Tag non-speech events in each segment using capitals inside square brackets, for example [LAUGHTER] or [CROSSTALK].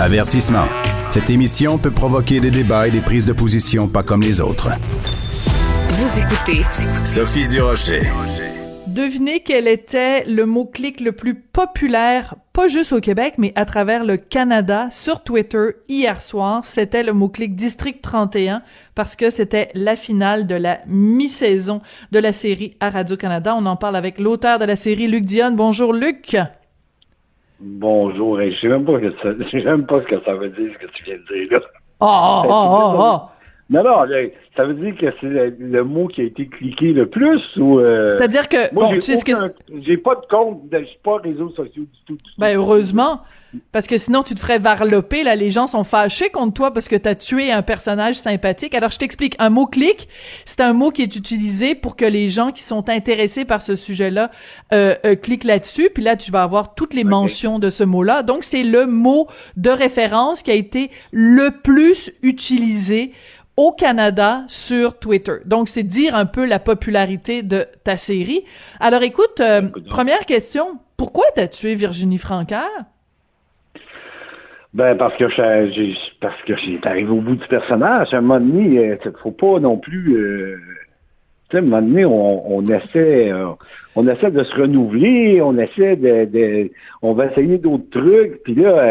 Avertissement. Cette émission peut provoquer des débats et des prises de position pas comme les autres. Vous écoutez Sophie Durocher. Devinez quel était le mot-clic le plus populaire, pas juste au Québec, mais à travers le Canada sur Twitter hier soir. C'était le mot-clic District 31 parce que c'était la finale de la mi-saison de la série à Radio-Canada. On en parle avec l'auteur de la série, Luc Dionne. Bonjour, Luc. Bonjour, je sais même pas, que ça, [LAUGHS] je sais même pas ce que ça veut dire, ce que tu viens de dire là. Oh, oh, oh, oh, Non, non, ça veut dire que c'est le, mot qui a été cliqué le plus ou... euh, C'est-à-dire que, Moi, bon, j'ai tu sais ce que... aucun- J'ai pas de compte, de- suis pas réseaux sociaux du tout. du tout. Ben heureusement, parce que sinon tu te ferais varloper. Là, les gens sont fâchés contre toi parce que t'as tué un personnage sympathique. Alors je t'explique. Un mot clic, c'est un mot qui est utilisé pour que les gens qui sont intéressés par ce sujet-là euh, euh, cliquent là-dessus. Puis là, tu vas avoir toutes les mentions de ce mot-là. Donc c'est le mot de référence qui a été le plus utilisé au Canada sur Twitter. Donc, c'est dire un peu la popularité de ta série. Alors, écoute, euh, première question. Pourquoi t'as tué Virginie Francaire? Ben, parce que j'ai parce que j'ai arrivé au bout du personnage. À un moment donné, euh, faut pas non plus... euh, tu sais, à un moment donné, on, on essaie... euh, on essaie de se renouveler, on essaie de... de- on va essayer d'autres trucs, puis là...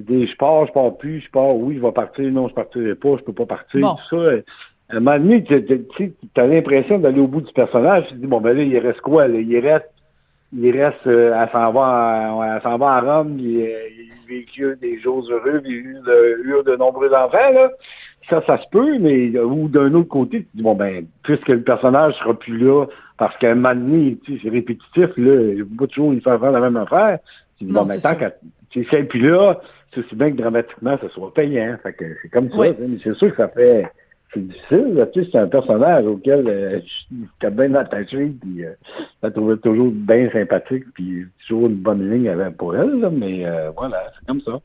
euh, des, je pars, je pars plus, je pars, oui, je vais partir, non, je partirai pas, je peux pas partir, Bon. tout ça. euh, À un moment donné, tu as l'impression d'aller au bout du personnage, tu te dis, bon, ben là, il reste quoi? Là? Il reste il reste, euh, elle s'en va, à- s'en va à Rome, il, euh, il vécu des jours heureux, il a eu de, eu de nombreux enfants, là. Ça, ça se peut, mais, euh, ou d'un autre côté, tu dis, bon, ben, puisque le personnage sera plus là, parce qu'à un moment donné, tu sais, c'est répétitif, là, il faut pas toujours lui faire faire la même affaire. Tu dis, Non, bon, ben, tant qu'à, plus là, aussi bien que dramatiquement, ça soit payant. Fait que c'est comme ça, Oui. mais c'est sûr que ça fait, c'est difficile, là, tu sais, c'est un personnage auquel euh, je suis bien attaché, puis euh, je la trouvais toujours bien sympathique, puis toujours une bonne ligne pour elle, là, mais euh, voilà, c'est comme ça.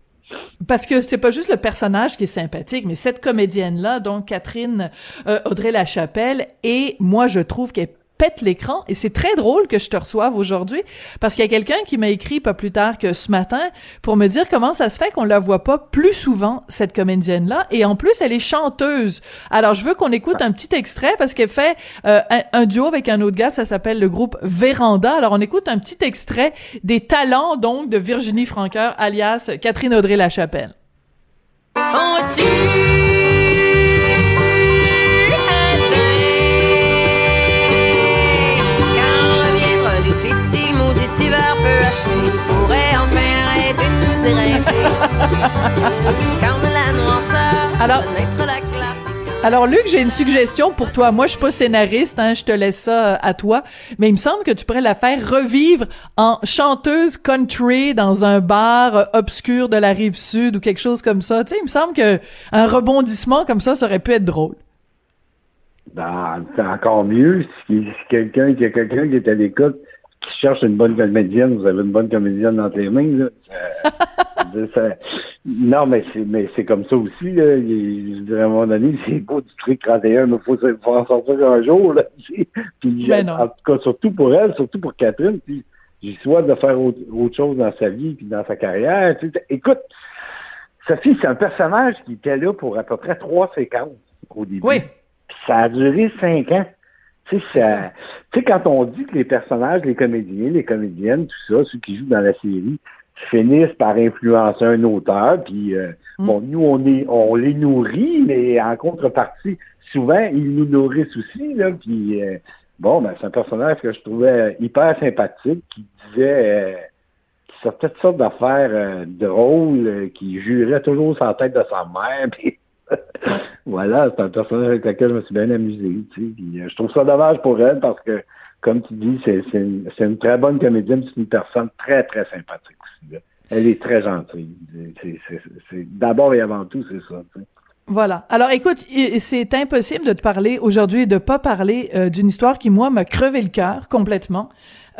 Parce que c'est pas juste le personnage qui est sympathique, mais cette comédienne-là, donc Catherine euh, Audrey Lachapelle, et moi je trouve qu'elle pète l'écran et c'est très drôle que je te reçoive aujourd'hui parce qu'il y a quelqu'un qui m'a écrit pas plus tard que ce matin pour me dire comment ça se fait qu'on la voit pas plus souvent cette comédienne là et en plus elle est chanteuse. Alors je veux qu'on écoute un petit extrait parce qu'elle fait euh, un, un duo avec un autre gars, ça s'appelle le groupe Véranda. Alors on écoute un petit extrait des talents donc de Virginie Franqueur alias Catherine Audrey Lachapelle. Il pourrait enfin arrêter de nous éreinter. [LAUGHS] Quand la noirceur Alors- connaître la clarté. Alors Luc, j'ai une suggestion pour toi. Moi, je suis pas scénariste, hein, je te laisse ça euh, à toi, mais il me semble que tu pourrais la faire revivre en chanteuse country dans un bar euh, obscur de la rive sud ou quelque chose comme ça. Tu sais, il me semble que un rebondissement comme ça, ça aurait pu être drôle. Ben, c'est encore mieux si, si quelqu'un, a quelqu'un qui est à l'écoute, qui cherche une bonne comédienne, vous avez une bonne comédienne dans tes mains, là. Euh, [LAUGHS] ça- non, mais c'est, mais c'est comme ça aussi, là. Il- je dirais, à un moment donné, c'est beau du truc 31, mais faut, se- faut en sortir un jour, là. Puis, Ben en tout cas, surtout pour elle, surtout pour Catherine, puis j'ai souhaite de faire autre, autre chose dans sa vie puis dans sa carrière. tu sais. Écoute, Sophie, c'est un personnage qui était là pour à peu près trois séquences au début. Oui. Puis ça a duré cinq ans. Tu sais, quand on dit que les personnages, les comédiens, les comédiennes, tout ça, ceux qui jouent dans la série, finissent par influencer un auteur, puis euh, Mm. bon, nous, on est, on les nourrit, mais en contrepartie, souvent, ils nous nourrissent aussi, là, puis euh, bon, ben, c'est un personnage que je trouvais hyper sympathique, qui disait, euh, qui sortait toutes sortes d'affaires euh, drôles, euh, qui jurait toujours la tête de sa mère, [LAUGHS] puis [LAUGHS] voilà, c'est un personnage avec lequel je me suis bien amusé. Euh, je trouve ça dommage pour elle parce que, comme tu dis, c'est une, très bonne comédienne, c'est une personne très, très sympathique aussi. Elle est très gentille. D'abord et avant tout, c'est ça. Voilà. Alors écoute, c'est impossible de te parler aujourd'hui et de pas parler euh, d'une histoire qui moi m'a crevé le cœur complètement.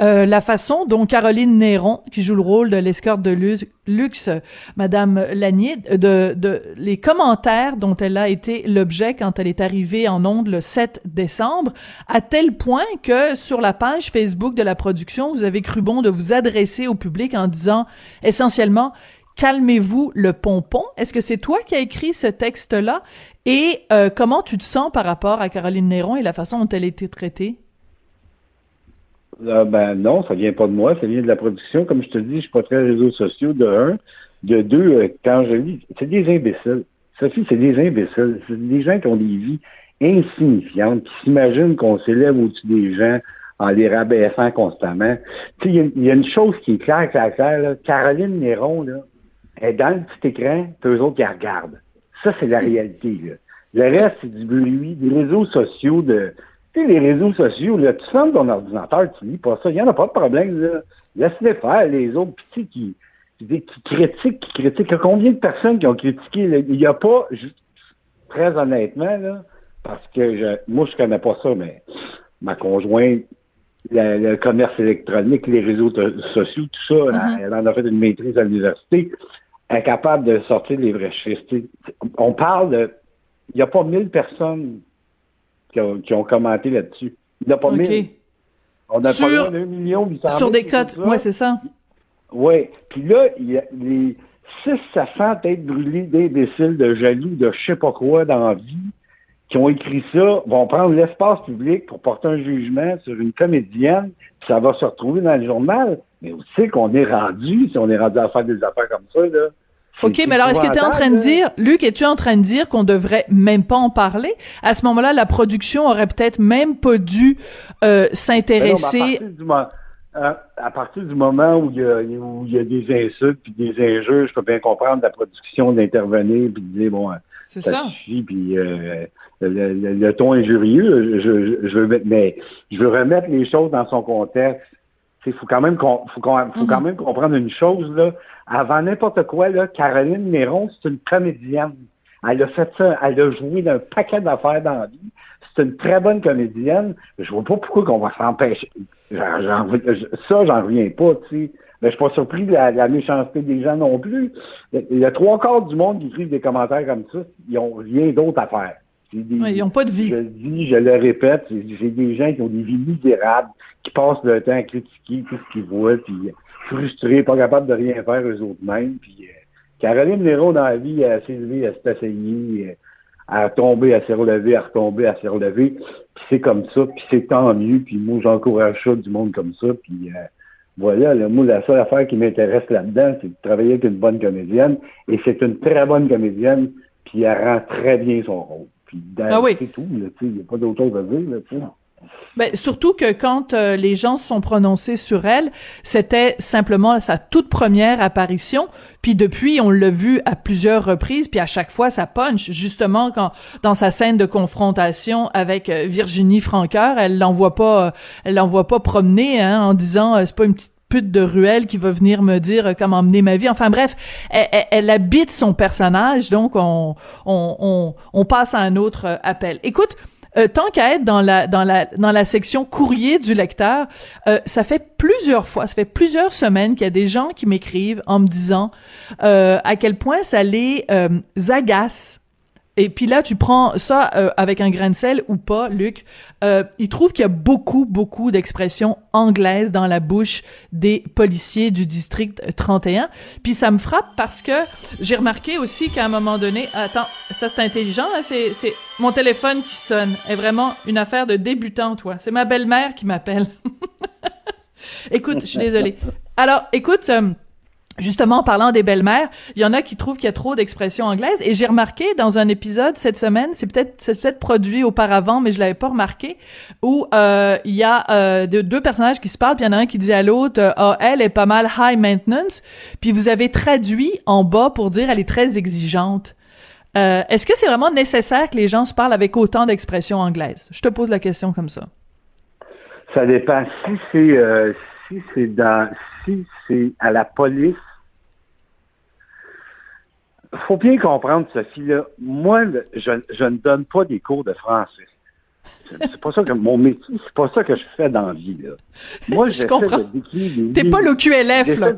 Euh, la façon dont Caroline Néron, qui joue le rôle de l'escorte de lu- luxe, Madame Lanier, de, de les commentaires dont elle a été l'objet quand elle est arrivée en ondes le 7 décembre, à tel point que sur la page Facebook de la production, vous avez cru bon de vous adresser au public en disant essentiellement Calmez-vous le pompon. Est-ce que c'est toi qui as écrit ce texte-là? Et euh, comment tu te sens par rapport à Caroline Néron et la façon dont elle a été traitée? Euh, ben non, ça vient pas de moi, ça vient de la production. Comme je te dis, je suis pas très réseaux sociaux, de un. De deux, euh, quand je lis, c'est des imbéciles. Sophie, c'est des imbéciles. C'est des gens qui ont des vies insignifiantes, qui s'imaginent qu'on s'élève au-dessus des gens en les rabaissant constamment. Tu sais, il y a- il y, a une chose qui est claire, claire, claire, là. Caroline Néron, là, elle est dans le petit écran, puis eux autres qui la regardent. Ça, c'est la réalité, là. Le reste, c'est du bruit, des réseaux sociaux de. Tu sais, les réseaux sociaux, là, tu fermes ton ordinateur, tu lis pas ça. Il n'y en a pas de problème, là. Laisse-les faire, les autres. Puis, tu sais, qui, qui, critiquent, qui critiquent. Il y a combien de personnes qui ont critiqué? là? Il n'y a pas, très honnêtement, là, parce que je, moi, je connais pas ça, mais ma conjointe, la- le commerce électronique, les réseaux sociaux, tout ça, elle, elle en a fait une maîtrise à l'université, elle est capable de sortir les vrais chiffres. On parle de... Il n'y a pas mille personnes qui ont, qui ont commenté là-dessus. Il n'y en a pas OK. mille. On a Sur- pas loin million Sur des cotes. Ouais, c'est ça. Oui. Puis là, il y a les 6 à 100 têtes brûlées d'imbéciles, de jaloux, de je sais pas quoi dans la vie, qui ont écrit ça, vont prendre l'espace public pour porter un jugement sur une comédienne, puis ça va se retrouver dans le journal. Mais où c'est qu'on est rendu, si on est rendu à faire des affaires comme ça, là? OK, mais alors est-ce que tu es en train de dire, Luc, es-tu en train de dire qu'on devrait même pas en parler? À ce moment-là, la production aurait peut-être même pas dû euh, s'intéresser. à, partir du mo- euh, à partir du moment où il y a, où il y a des insultes puis des injures, je peux bien comprendre la production d'intervenir puis de dire, bon, euh, C'est ça, ça. suffit, puis euh, le, le- le ton injurieux, je, je, je veux mais je veux remettre les choses dans son contexte. Il faut quand même qu'on faut, faut quand même comprendre une chose là. Avant n'importe quoi là, Caroline Néron, c'est une comédienne. Elle a fait ça, elle a joué d'un paquet d'affaires dans la vie. C'est une très bonne comédienne. Je vois pas pourquoi qu'on va s'empêcher. Ça, j'en reviens pas, tu sais. Mais je suis pas surpris de la, de la méchanceté des gens non plus. Il y a trois quarts du monde qui écrivent des commentaires comme ça. Ils ont rien d'autre à faire. Des- ils ont pas de vie. Je le dis, je le répète, c'est c'est des gens qui ont des vies misérables, qui passent le temps à critiquer tout ce qu'ils voient, puis frustrés, pas capables de rien faire eux autres mêmes. Puis euh, Caroline Néron, dans la vie, elle s'est levée, elle s'est asseyée, euh, elle a tombé, elle s'est relevée, elle a retombé, elle s'est relevée. Puis c'est comme ça, puis c'est tant mieux. Puis moi, j'encourage ça du monde comme ça. Puis euh, voilà, là, moi, la seule affaire qui m'intéresse là-dedans, c'est de travailler avec une bonne comédienne. Et c'est une très bonne comédienne, puis elle rend très bien son rôle. Puis dans- Ah oui. c'est tout, là, tu sais, il n'y a pas d'autre chose à dire, là, tu sais. Ben, surtout que quand euh, les gens se sont prononcés sur elle, c'était simplement sa toute première apparition. Puis depuis, on l'a vu à plusieurs reprises, puis à chaque fois, ça punch. Justement, quand dans sa scène de confrontation avec euh, Virginie Franqueur, elle l'envoie pas, euh, elle l'envoie pas promener hein, en disant c'est pas une petite pute de ruelle qui va venir me dire comment mener ma vie. Enfin bref, elle, elle- elle habite son personnage, donc on, on, on, on passe à un autre appel. Écoute, euh, tant qu'à être dans la dans la dans la section courrier du lecteur, euh, ça fait plusieurs fois, ça fait plusieurs semaines qu'il y a des gens qui m'écrivent en me disant euh, à quel point ça les agace. Et puis là, tu prends ça euh, avec un grain de sel ou pas, Luc. Euh, ils trouvent qu'il y a beaucoup, beaucoup d'expressions anglaises dans la bouche des policiers du district 31. Puis ça me frappe parce que j'ai remarqué aussi qu'à un moment donné, attends, ça c'est intelligent, hein, c'est c'est mon téléphone qui sonne. est vraiment une affaire de débutant, toi. C'est ma belle-mère qui m'appelle. [LAUGHS] écoute, je suis désolée. Alors, écoute. euh, Justement, en parlant des belles-mères, il y en a qui trouvent qu'il y a trop d'expressions anglaises. Et j'ai remarqué dans un épisode cette semaine, c'est peut-être c'est peut-être produit auparavant, mais je l'avais pas remarqué, où euh, il y a euh, de- deux personnages qui se parlent, puis il y en a un qui dit à l'autre, euh, ah elle est pas mal high maintenance, puis vous avez traduit en bas pour dire elle est très exigeante. Euh, Est-ce que c'est vraiment nécessaire que les gens se parlent avec autant d'expressions anglaises Je te pose la question comme ça. Ça dépend. Si c'est euh, si c'est dans si c'est à la police, faut bien comprendre, Sophie, là, moi, le- je, je ne donne pas des cours de français. C'est pas ça que mon métier, c'est pas ça que je fais dans la vie, là. Moi, [LAUGHS] Je comprends. T'es pas l'OQLF, j'essaie là.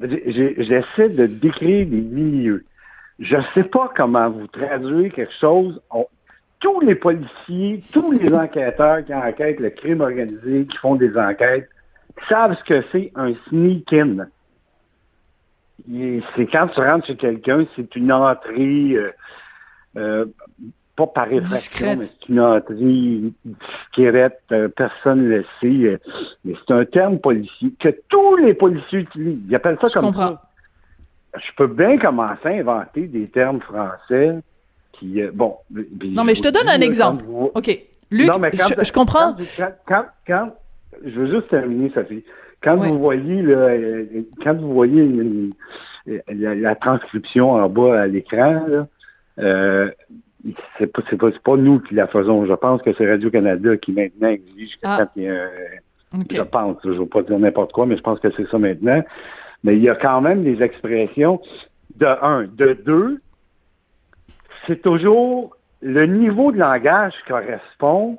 J'essaie de décrire des milieux. Je sais pas comment vous traduire quelque chose. Tous les policiers, tous les [LAUGHS] enquêteurs qui enquêtent le crime organisé, qui font des enquêtes, savent ce que c'est un sneak-in. C'est quand tu rentres chez quelqu'un, c'est une entrée, euh, euh, pas par Discrète. mais c'est une entrée discrète, euh, personne ne le sait. mais c'est un terme policier que tous les policiers utilisent. Ils appellent ça Je comme comprends. ça. Je peux bien commencer à inventer des termes français qui, euh, bon... puis Non, mais je te donne un exemple. OK. Luc, non, mais quand- je, je comprends. Quand, quand, je veux juste terminer, Sophie. Quand Oui. vous voyez, là, euh, quand vous voyez une- la, la transcription en bas à l'écran, euh, c'est pas, nous qui la faisons. Je pense que c'est Radio-Canada qui maintenant exige que Ah. quand il y a un- OK. je pense, je ne veux pas dire n'importe quoi, mais je pense que c'est ça maintenant. Mais il y a quand même des expressions de un. De deux, c'est toujours le niveau de langage correspond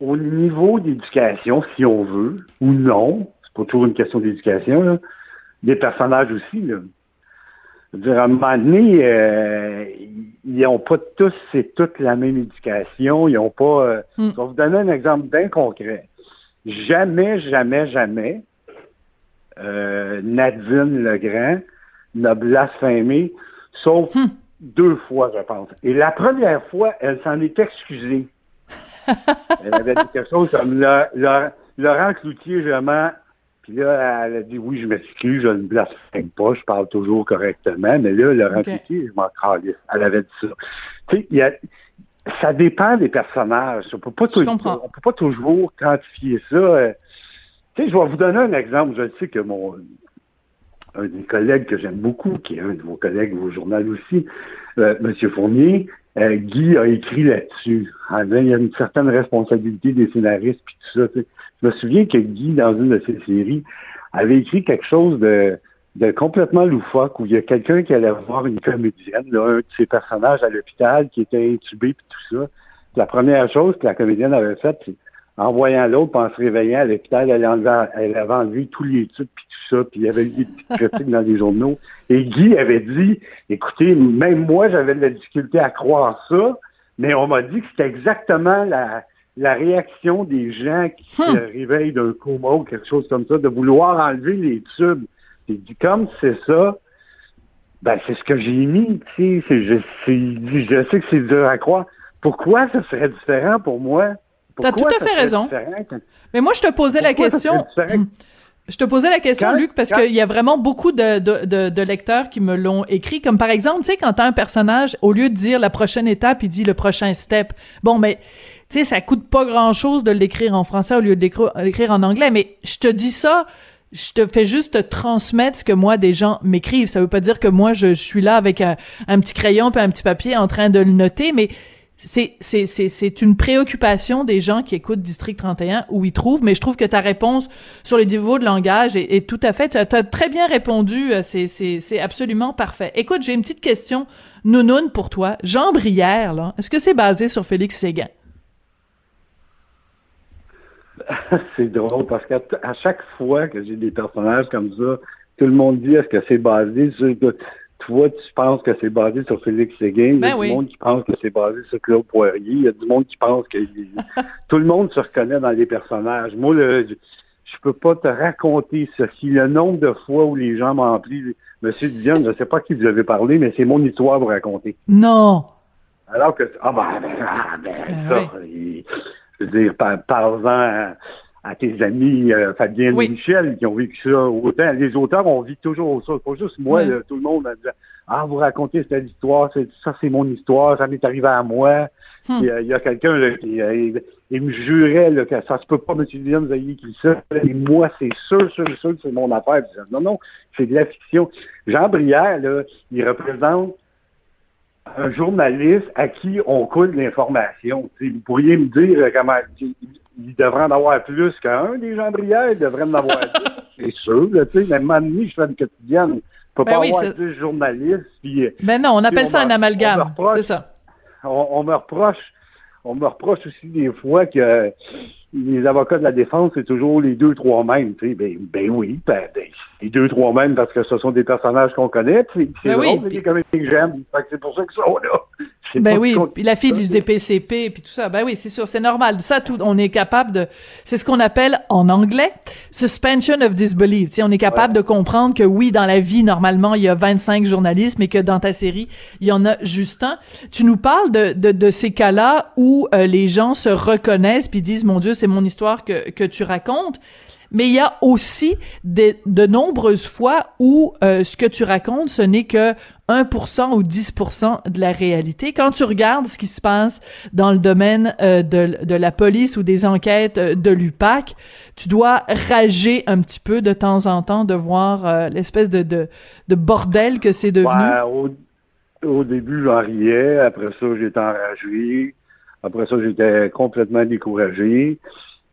au niveau d'éducation, si on veut, ou non. C'est pas toujours une question d'éducation, là. Des personnages aussi, là. Je veux dire, à un moment donné, euh, ils n'ont pas tous, c'est toute la même éducation. Ils n'ont pas. euh, Hmm. Je vais vous donner un exemple bien concret. Jamais, jamais, jamais, euh, Nadine Legrand n'a blasphémé, sauf Hmm. Deux fois, je pense. Et la première fois, elle s'en est excusée. [LAUGHS] elle avait dit quelque chose comme Le- Le- Laurent Cloutier, je mens. Puis là, elle a dit oui, je m'excuse, je ne blasphème pas, je parle toujours correctement. Mais là, Laurent. Cloutier, je m'en calisse. Elle avait dit ça. Tu sais, il y a- ça dépend des personnages. On peut pas Je tou- comprends. on peut pas toujours quantifier ça. euh. Tu sais, je vais vous donner un exemple. Je sais que mon un des collègues que j'aime beaucoup, qui est un de vos collègues au journal aussi, euh, M. Fournier, euh, Guy a écrit là-dessus. Il y a une certaine responsabilité des scénaristes puis tout ça. Je me souviens que Guy, dans une de ses séries, avait écrit quelque chose de, de complètement loufoque où il y a quelqu'un qui allait voir une comédienne, là, un de ses personnages à l'hôpital qui était intubé puis tout ça. La première chose que la comédienne avait faite, c'est en voyant l'autre, en se réveillant à l'hôpital, elle, avait enlevé tous les tubes puis tout ça, puis il y avait eu des petites [LAUGHS] critiques dans les journaux. Et Guy avait dit, écoutez, même moi, j'avais de la difficulté à croire ça, mais on m'a dit que c'était exactement la, la réaction des gens qui se réveillent d'un coma ou quelque chose comme ça, de vouloir enlever les tubes. Et dit, comme c'est ça, ben c'est ce que j'ai mis, tu sais, je, je sais que c'est dur à croire. Pourquoi ça serait différent pour moi? T'as tout à fait raison. Mais moi, je te posais la Pourquoi question. différent? Je te posais la question, Quand- Luc, parce qu'il y a vraiment beaucoup de, de, de, de lecteurs qui me l'ont écrit. Comme par exemple, tu sais, quand t'as un personnage, au lieu de dire la prochaine étape, il dit le prochain step. Bon, mais tu sais, ça coûte pas grand-chose de l'écrire en français au lieu de l'écri- l'écrire en anglais. Mais je te dis ça, je te fais juste te transmettre ce que moi, des gens m'écrivent. Ça veut pas dire que moi, je, je suis là avec un, un petit crayon puis un petit papier en train de le noter, mais c'est une préoccupation des gens qui écoutent District 31 où ils trouvent mais je trouve que ta réponse sur les niveaux de langage est, tout à fait tu as, très bien répondu euh, c'est absolument parfait écoute j'ai une petite question nounoun pour toi Jean Brière là est-ce que c'est basé sur Félix Séguin? [LAUGHS] C'est drôle parce qu'à chaque fois que j'ai des personnages comme ça, tout le monde dit est-ce que c'est basé sur. Toi, tu penses que c'est basé sur Félix Séguin. Il y Ben a oui. du monde qui pense que c'est basé sur Claude Poirier. Il y a du monde qui pense que. [LAUGHS] tout le monde se reconnaît dans les personnages. Moi, le, je, je peux pas te raconter ceci. Le nombre de fois où les gens m'ont appelé, Monsieur Dion, je sais pas qui vous avez parlé, mais c'est mon histoire à vous raconter. non Alors que, ah ben, ben, ah, ben, Ben ça, il- je veux dire, par, parle-en à, à tes amis, euh, Fabienne Oui. et Michel, qui ont vécu ça autant. Les auteurs, on vit toujours ça. Pas juste moi, Oui. là, tout le monde a dit, ah, vous racontez cette histoire, ça c'est mon histoire, ça m'est arrivé à moi. Hmm. Euh, Il y a quelqu'un là, qui euh, il, il me jurait là, que ça se peut pas, M. Dion, vous ayez écrit ça. Et moi, c'est sûr, sûr, sûr que c'est mon affaire. Puis, non, non, c'est de la fiction. Jean Brière, là, il représente un journaliste à qui on coule l'information. Vous pourriez me dire euh, comment il devrait en avoir plus qu'un des gens Brière, il devrait en avoir deux. [LAUGHS] C'est sûr, là, tu sais, même à donné, je fais une quotidienne. peut Ben pas oui, avoir 10 journalistes, puis... Ben non, on appelle on ça un amalgame. C'est ça. on, on me reproche on me reproche aussi des fois que euh, les avocats de la défense, c'est toujours les deux, trois mêmes. Tu sais, ben, ben oui, ben, ben, les deux, trois mêmes parce que ce sont des personnages qu'on connaît. C'est Ben oui, drôle, c'est des comédiens que j'aime. Que C'est pour ça qu'ils sont là. C'est Ben oui, puis la fille du DPCP, puis tout ça. Ben oui, c'est sûr, c'est normal. Ça, tout, on est capable de. C'est ce qu'on appelle en anglais suspension of disbelief. Sais, on est capable de comprendre que oui, dans la vie, normalement, il y a 25 journalistes, mais que dans ta série, il y en a juste un. Tu nous parles de, de, de ces cas-là où euh, les gens se reconnaissent puis disent, mon Dieu, c'est mon histoire que, que tu racontes. Mais il y a aussi des- de nombreuses fois où euh, ce que tu racontes, ce n'est que 1% ou 10% de la réalité. Quand tu regardes ce qui se passe dans le domaine euh, de, de la police ou des enquêtes euh, de l'UPAC, tu dois rager un petit peu de temps en temps de voir l'espèce de, de, de bordel que c'est devenu. Au, au début, j'en riais. Après ça, j'étais enragé. Après ça, j'étais complètement découragé.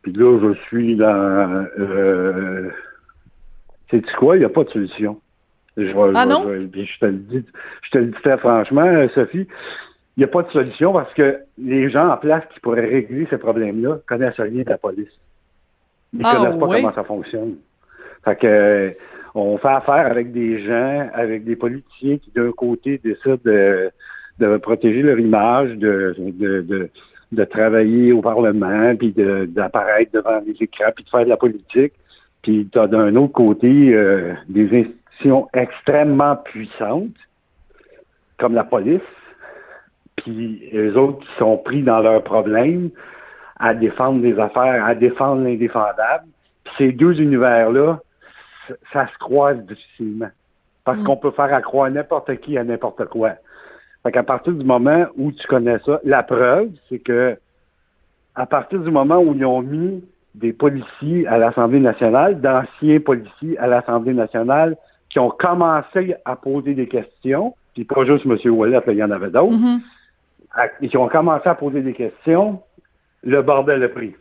Puis là, je suis dans... Euh, Sais-tu quoi? Il n'y a pas de solution. Je, vais- Ah je- non? je- je te le dis, je te le dis très franchement, Sophie. Il n'y a pas de solution parce que les gens en place qui pourraient régler ces problèmes-là connaissent rien de la police. Ils Ah, connaissent pas oui? comment ça fonctionne. Fait que on fait affaire avec des gens, avec des politiciens qui d'un côté décident de, de protéger leur image, de, de, de, de travailler au Parlement, puis de- d'apparaître devant les écrans, puis de faire de la politique. Puis tu as d'un autre côté euh, des institutions extrêmement puissantes, comme la police, puis les autres qui sont pris dans leurs problèmes à défendre des affaires, à défendre l'indéfendable. Puis ces deux univers-là, ça, ça se croise difficilement. Parce Mm. qu'on peut faire accroire n'importe qui à n'importe quoi. Fait qu'à partir du moment où tu connais ça, la preuve, c'est que à partir du moment où ils ont mis des policiers à l'Assemblée nationale, d'anciens policiers à l'Assemblée nationale, qui ont commencé à poser des questions, puis pas juste M. Ouellet, il y en avait d'autres, Mhm. à- qui ont commencé à poser des questions, le bordel a pris.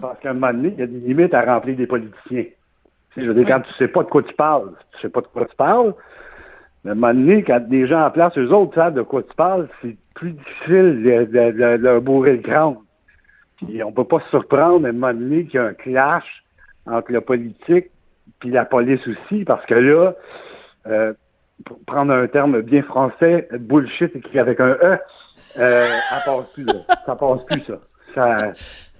Parce qu'à un moment donné, il y a des limites à remplir des politiciens. Je veux dire, quand tu sais pas de quoi tu parles, tu sais pas de quoi tu parles, mais à un moment donné, quand des gens en place, eux autres savent de quoi tu parles, c'est plus difficile de, de- de- de bourrer le crâne. Puis on peut pas se surprendre à un moment donné qu'il y a un clash entre le politique puis la police aussi, parce que là, euh, pour prendre un terme bien français, bullshit écrit avec un E, euh, ça passe plus, là. Ça passe plus, ça. Ça,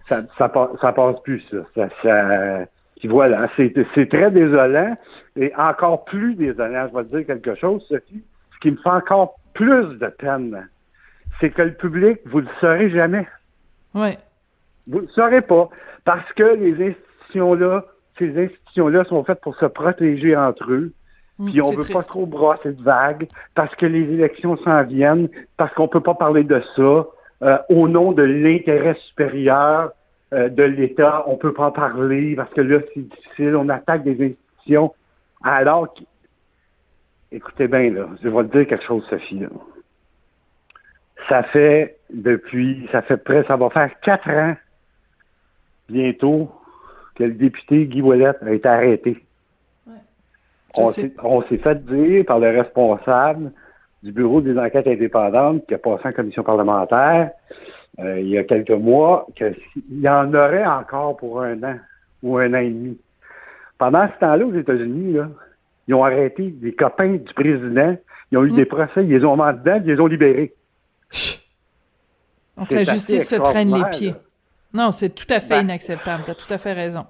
ça, ça, pa- ça passe plus, ça. ça, ça- puis voilà, c'est c'est très désolant et encore plus désolant. Je vais te dire quelque chose, Sophie. Ce qui me fait encore plus de peine, c'est que le public, vous le saurez jamais. Ouais. Vous ne le saurez pas. Parce que les institutions-là, ces institutions-là sont faites pour se protéger entre eux. Puis on veut pas trop brasser de vagues parce que les élections s'en viennent, parce qu'on peut pas parler de ça euh, au nom de l'intérêt supérieur euh, de l'État. On peut pas en parler parce que là, c'est difficile. On attaque des institutions alors que... Écoutez bien, là, je vais te dire quelque chose, Sophie. Là. Ça fait depuis, ça fait près, ça va faire quatre ans bientôt que le député Guy Ouellet a été arrêté. On s'est fait dire par le responsable du Bureau des enquêtes indépendantes qui a passé en commission parlementaire euh, il y a quelques mois qu'il y en aurait encore pour un an ou un an et demi. Pendant ce temps-là, aux États-Unis, là, ils ont arrêté des copains du président, ils ont eu Mm. des procès, ils les ont mis dedans, ils les ont libérés. Donc la justice se traîne les pieds. là. Non, c'est tout à fait Ben- inacceptable. T'as tout à fait raison.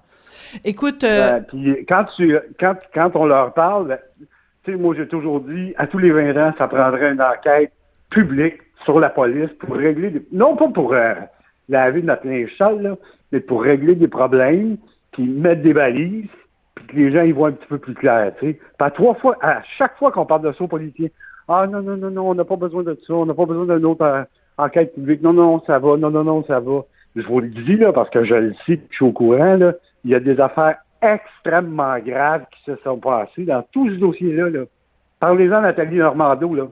Écoute, euh, Euh, puis quand tu quand, quand on leur parle, ben, tu moi j'ai toujours dit, à tous les 20 ans, ça prendrait une enquête publique sur la police pour régler des, non pas pour euh, laver notre linge sale, là, mais pour régler des problèmes, puis mettre des balises, puis que les gens y voient un petit peu plus clair, à trois fois, à chaque fois qu'on parle de ça aux policiers, ah non, non, non, non, on n'a pas besoin de ça, on n'a pas besoin d'une autre euh, enquête publique, non, non, ça va, non, non, non, ça va. Je vous le dis, là, parce que je le sais, je suis au courant, là, il y a des affaires extrêmement graves qui se sont passées dans tout ce dossier-là. Là. Parlez-en Nathalie Normando, là.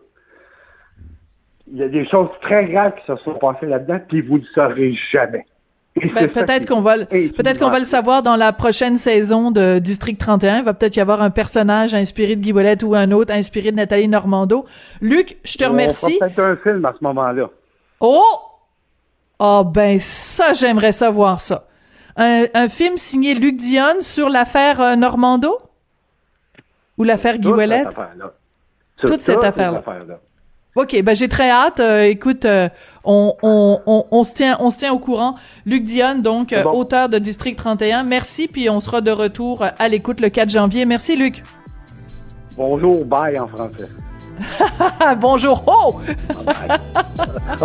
Il y a des choses très graves qui se sont passées là-dedans, puis vous ne le saurez jamais. Ben, peut-être qu'on va, peut-être qu'on va le savoir dans la prochaine saison de District 31. Il va peut-être y avoir un personnage inspiré de Guy ou un autre inspiré de Nathalie Normando. Luc, je te On remercie. fera peut-être un film à ce moment-là. Oh! Oh, ben, ça, j'aimerais savoir ça. Un, un film signé Luc Dionne sur l'affaire euh, Normando? Ou l'affaire Guy Toute Ouellet? cette affaire-là. Sur Toute cette affaire-là. affaire-là. OK, ben j'ai très hâte. Euh, écoute, euh, on, on, on, on se tient, on se tient au courant. Luc Dionne, donc bon. auteur de District 31. Merci, puis on sera de retour à l'écoute le 4 janvier. Merci, Luc. Bonjour, bye en français. [LAUGHS] Bonjour. Oh! Bye.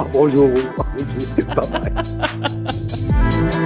[LAUGHS] Bonjour. [LAUGHS] Bye bye.